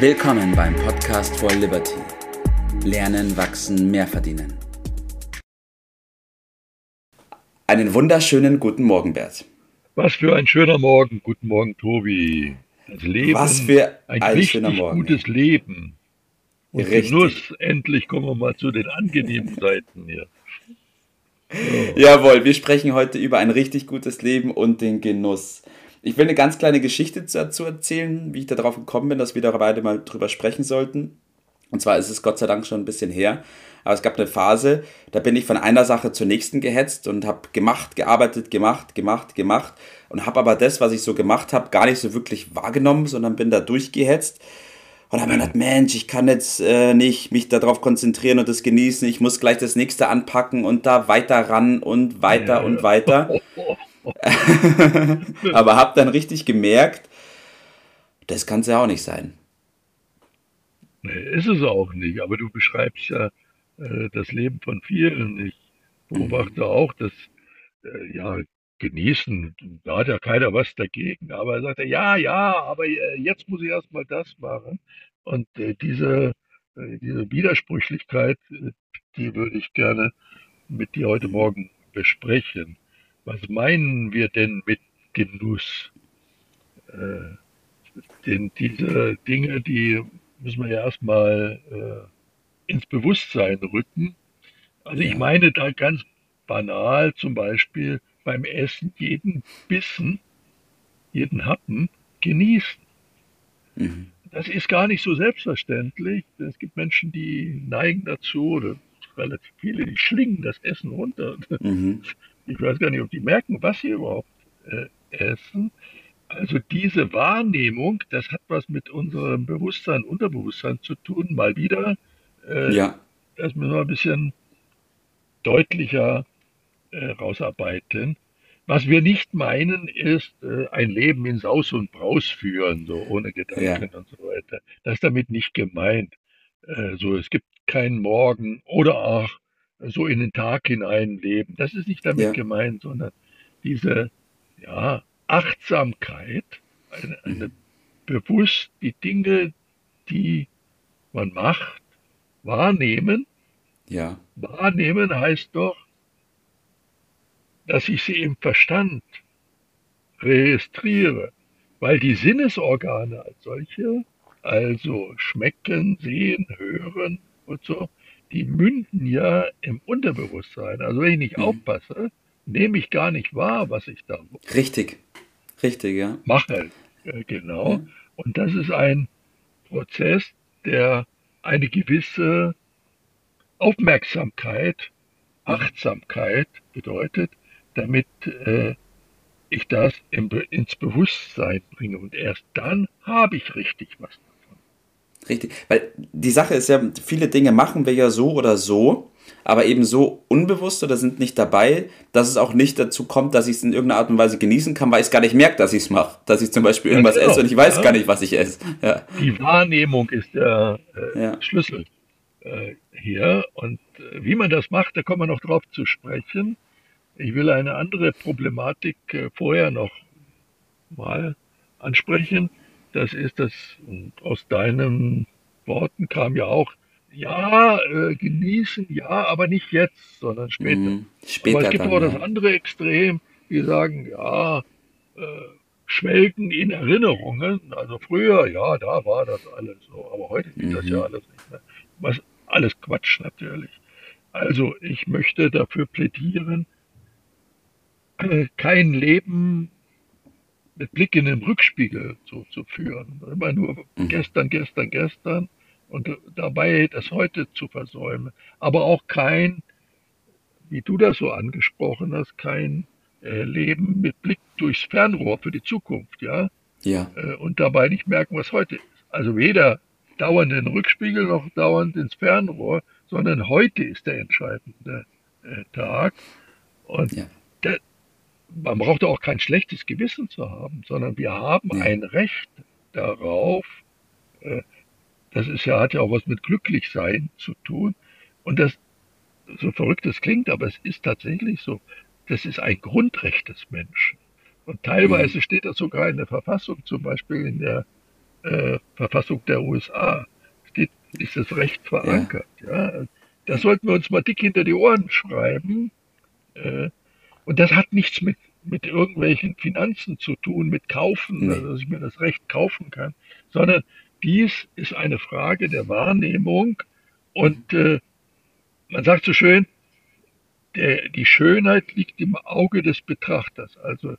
Willkommen beim Podcast for Liberty. Lernen, wachsen, mehr verdienen. Einen wunderschönen guten Morgen, Bert. Was für ein schöner Morgen. Guten Morgen, Tobi. Das Leben, Was für ein, ein schöner Morgen. gutes Leben. Und Richtig. Genuss, endlich kommen wir mal zu den angenehmen Seiten hier. So. Jawohl, wir sprechen heute über ein richtig gutes Leben und den Genuss. Ich will eine ganz kleine Geschichte dazu erzählen, wie ich darauf gekommen bin, dass wir da beide mal drüber sprechen sollten. Und zwar ist es Gott sei Dank schon ein bisschen her. Aber es gab eine Phase, da bin ich von einer Sache zur nächsten gehetzt und habe gemacht, gearbeitet, gemacht, gemacht, gemacht und habe aber das, was ich so gemacht habe, gar nicht so wirklich wahrgenommen, sondern bin da durchgehetzt und habe mir gedacht, Mensch, ich kann jetzt äh, nicht mich darauf konzentrieren und das genießen. Ich muss gleich das nächste anpacken und da weiter ran und weiter und weiter. aber habe dann richtig gemerkt, das kann es ja auch nicht sein. Nee, ist es auch nicht. Aber du beschreibst ja äh, das Leben von vielen. Ich beobachte auch, dass äh, ja genießen, da hat ja keiner was dagegen. Aber er sagte, ja, ja, aber äh, jetzt muss ich erstmal das machen. Und äh, diese, äh, diese Widersprüchlichkeit, äh, die würde ich gerne mit dir heute Morgen besprechen. Was meinen wir denn mit Genuss? Äh, denn diese Dinge, die müssen wir ja erstmal äh, ins Bewusstsein rücken. Also ich meine da ganz banal zum Beispiel beim Essen jeden Bissen, jeden Happen genießen. Mhm. Das ist gar nicht so selbstverständlich. Es gibt Menschen, die neigen dazu, oder relativ viele, die schlingen das Essen runter. Mhm. Ich weiß gar nicht, ob die merken, was sie überhaupt äh, essen. Also diese Wahrnehmung, das hat was mit unserem Bewusstsein, Unterbewusstsein zu tun. Mal wieder. Äh, ja. Das müssen wir ein bisschen deutlicher äh, rausarbeiten. Was wir nicht meinen, ist äh, ein Leben in Saus und Braus führen, so ohne Gedanken ja. und so weiter. Das ist damit nicht gemeint. Äh, so, es gibt keinen Morgen oder auch so in den Tag hinein leben. Das ist nicht damit ja. gemeint, sondern diese ja, Achtsamkeit, eine, eine mhm. bewusst die Dinge, die man macht, wahrnehmen. Ja. Wahrnehmen heißt doch, dass ich sie im Verstand registriere, weil die Sinnesorgane als solche, also schmecken, sehen, hören und so, die münden ja im Unterbewusstsein. Also wenn ich nicht mhm. aufpasse, nehme ich gar nicht wahr, was ich da Richtig, richtig, ja. Mache, äh, genau. Ja. Und das ist ein Prozess, der eine gewisse Aufmerksamkeit, Achtsamkeit bedeutet, damit äh, ich das im, ins Bewusstsein bringe. Und erst dann habe ich richtig was. Richtig, weil die Sache ist ja, viele Dinge machen wir ja so oder so, aber eben so unbewusst oder sind nicht dabei, dass es auch nicht dazu kommt, dass ich es in irgendeiner Art und Weise genießen kann, weil ich es gar nicht merke, dass ich es mache. Dass ich zum Beispiel irgendwas ja, genau. esse und ich weiß ja. gar nicht, was ich esse. Ja. Die Wahrnehmung ist der äh, Schlüssel äh, hier. Und äh, wie man das macht, da kommen wir noch drauf zu sprechen. Ich will eine andere Problematik äh, vorher noch mal ansprechen. Das ist das, aus deinen Worten kam ja auch, ja, äh, genießen, ja, aber nicht jetzt, sondern später. Mhm, später aber es gibt dann, auch das andere Extrem, die sagen, ja, äh, schwelgen in Erinnerungen. Also früher, ja, da war das alles so, aber heute geht mhm. das ja alles nicht mehr. Was alles Quatsch natürlich. Also ich möchte dafür plädieren, kein Leben mit Blick in den Rückspiegel so zu führen. Immer nur mhm. gestern, gestern, gestern und dabei das heute zu versäumen. Aber auch kein, wie du das so angesprochen hast, kein äh, Leben mit Blick durchs Fernrohr für die Zukunft, ja? Ja. Äh, und dabei nicht merken, was heute ist. Also weder dauernd in den Rückspiegel noch dauernd ins Fernrohr, sondern heute ist der entscheidende äh, Tag. Und ja man braucht auch kein schlechtes Gewissen zu haben, sondern wir haben ja. ein Recht darauf. Äh, das ist ja, hat ja auch was mit Glücklichsein zu tun. Und das, so verrückt es klingt, aber es ist tatsächlich so. Das ist ein Grundrecht des Menschen. Und teilweise mhm. steht das sogar in der Verfassung, zum Beispiel in der äh, Verfassung der USA steht, ist das Recht verankert. Ja. ja. Das sollten wir uns mal dick hinter die Ohren schreiben. Äh, und das hat nichts mit, mit irgendwelchen Finanzen zu tun, mit Kaufen, nee. also dass ich mir das Recht kaufen kann, sondern dies ist eine Frage der Wahrnehmung und äh, man sagt so schön, der, die Schönheit liegt im Auge des Betrachters. Also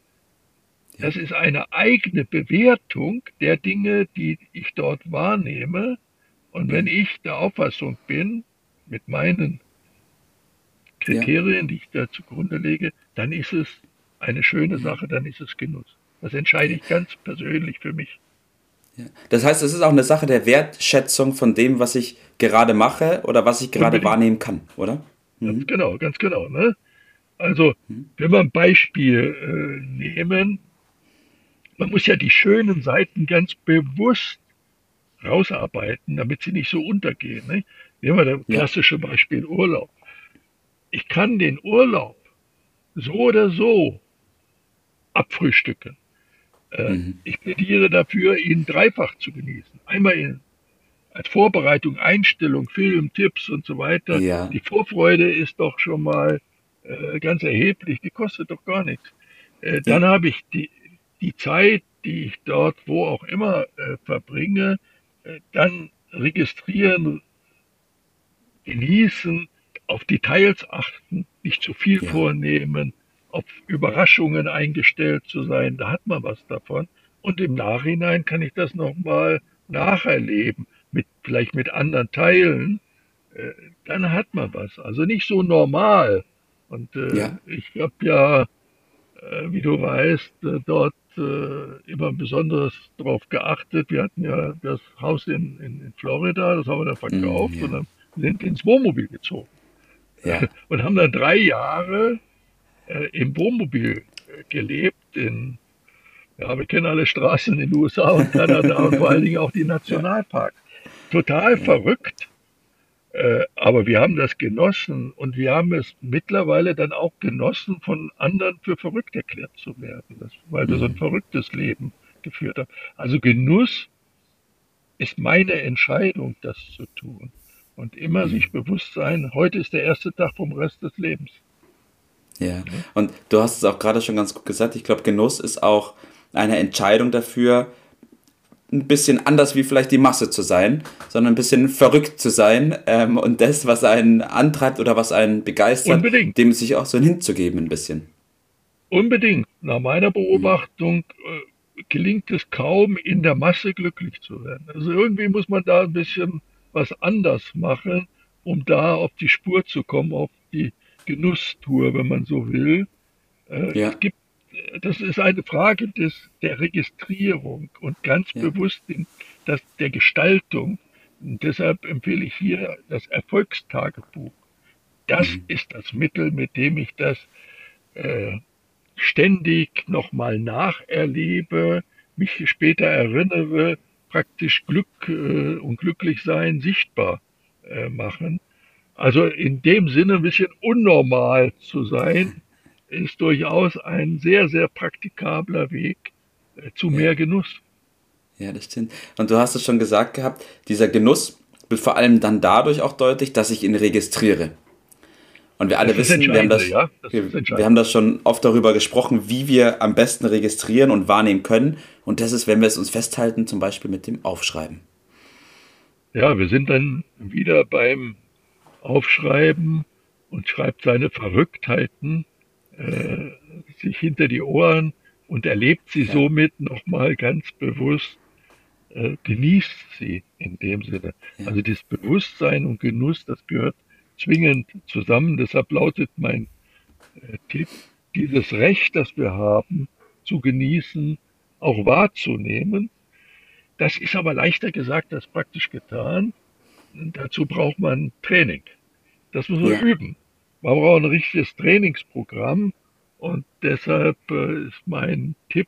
das ist eine eigene Bewertung der Dinge, die ich dort wahrnehme. Und wenn ich der Auffassung bin, mit meinen Kriterien, die ich da zugrunde lege, dann ist es eine schöne Sache, dann ist es Genuss. Das entscheide ich ganz persönlich für mich. Das heißt, es ist auch eine Sache der Wertschätzung von dem, was ich gerade mache oder was ich gerade Unbedingt. wahrnehmen kann, oder? Ganz mhm. genau, ganz genau. Ne? Also, mhm. wenn wir ein Beispiel äh, nehmen, man muss ja die schönen Seiten ganz bewusst rausarbeiten, damit sie nicht so untergehen. Ne? Nehmen wir das klassische. Beispiel Urlaub. Ich kann den Urlaub so oder so abfrühstücken. Äh, mhm. Ich plädiere dafür, ihn dreifach zu genießen. Einmal in, als Vorbereitung, Einstellung, Film, Tipps und so weiter. Ja. Die Vorfreude ist doch schon mal äh, ganz erheblich, die kostet doch gar nichts. Äh, dann ja. habe ich die, die Zeit, die ich dort, wo auch immer, äh, verbringe, äh, dann registrieren, genießen, auf Details achten, nicht zu viel ja. vornehmen, auf Überraschungen eingestellt zu sein, da hat man was davon. Und im Nachhinein kann ich das nochmal nacherleben, mit, vielleicht mit anderen Teilen, äh, dann hat man was. Also nicht so normal. Und äh, ja. ich habe ja, äh, wie du weißt, äh, dort äh, immer besonders darauf geachtet. Wir hatten ja das Haus in, in, in Florida, das haben wir dann verkauft mm, ja. und dann sind ins Wohnmobil gezogen. Ja. Und haben dann drei Jahre äh, im Wohnmobil gelebt in ja, wir kennen alle Straßen in den USA und Kanada und vor allen Dingen auch die Nationalparks. Total verrückt. Äh, aber wir haben das genossen und wir haben es mittlerweile dann auch genossen, von anderen für verrückt erklärt zu werden, das, weil wir so ein mhm. verrücktes Leben geführt haben. Also Genuss ist meine Entscheidung, das zu tun. Und immer mhm. sich bewusst sein, heute ist der erste Tag vom Rest des Lebens. Ja, und du hast es auch gerade schon ganz gut gesagt. Ich glaube, Genuss ist auch eine Entscheidung dafür, ein bisschen anders wie vielleicht die Masse zu sein, sondern ein bisschen verrückt zu sein ähm, und das, was einen antreibt oder was einen begeistert, Unbedingt. dem sich auch so hinzugeben ein bisschen. Unbedingt. Nach meiner Beobachtung äh, gelingt es kaum, in der Masse glücklich zu werden. Also irgendwie muss man da ein bisschen was anders machen, um da auf die Spur zu kommen, auf die Genusstour, wenn man so will. Äh, ja. Es gibt das ist eine Frage des, der Registrierung und ganz ja. bewusst in, das, der Gestaltung. Und deshalb empfehle ich hier das Erfolgstagebuch. Das mhm. ist das Mittel, mit dem ich das äh, ständig nochmal nacherlebe, mich später erinnere, praktisch Glück äh, und Glücklichsein sichtbar äh, machen. Also in dem Sinne ein bisschen unnormal zu sein, ist durchaus ein sehr, sehr praktikabler Weg äh, zu mehr Genuss. Ja, das stimmt. Und du hast es schon gesagt gehabt, dieser Genuss wird vor allem dann dadurch auch deutlich, dass ich ihn registriere. Und wir alle wissen, wir haben, das, ja, das wir, wir haben das schon oft darüber gesprochen, wie wir am besten registrieren und wahrnehmen können. Und das ist, wenn wir es uns festhalten, zum Beispiel mit dem Aufschreiben. Ja, wir sind dann wieder beim Aufschreiben und schreibt seine Verrücktheiten äh, sich hinter die Ohren und erlebt sie ja. somit nochmal ganz bewusst, äh, genießt sie in dem Sinne. Ja. Also das Bewusstsein und Genuss, das gehört zwingend zusammen. Deshalb lautet mein äh, Tipp, dieses Recht, das wir haben, zu genießen, auch wahrzunehmen. Das ist aber leichter gesagt als praktisch getan. Und dazu braucht man Training. Das muss man ja. üben. Man braucht ein richtiges Trainingsprogramm und deshalb äh, ist mein Tipp,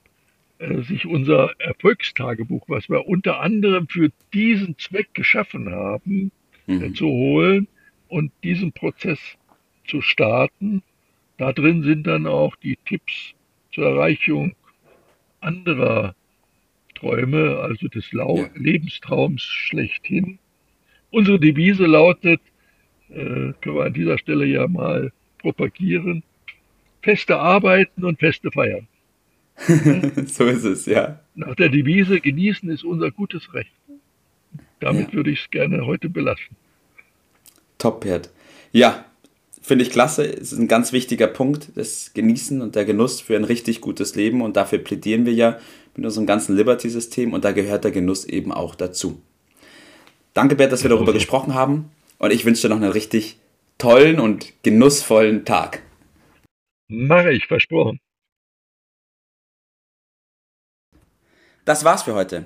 äh, sich unser Erfolgstagebuch, was wir unter anderem für diesen Zweck geschaffen haben, äh, mhm. zu holen und diesen Prozess zu starten. Da drin sind dann auch die Tipps zur Erreichung anderer Träume, also des Lau. Lebenstraums schlechthin. Unsere Devise lautet, äh, können wir an dieser Stelle ja mal propagieren, feste arbeiten und feste feiern. so ist es, ja. Nach der Devise, genießen ist unser gutes Recht. Damit ja. würde ich es gerne heute belassen. Top, Pert. Ja, finde ich klasse. Es ist ein ganz wichtiger Punkt, das Genießen und der Genuss für ein richtig gutes Leben. Und dafür plädieren wir ja mit unserem ganzen Liberty-System. Und da gehört der Genuss eben auch dazu. Danke, Bert, dass wir darüber gesprochen haben. Und ich wünsche dir noch einen richtig tollen und genussvollen Tag. Mache ich, versprochen. Das war's für heute.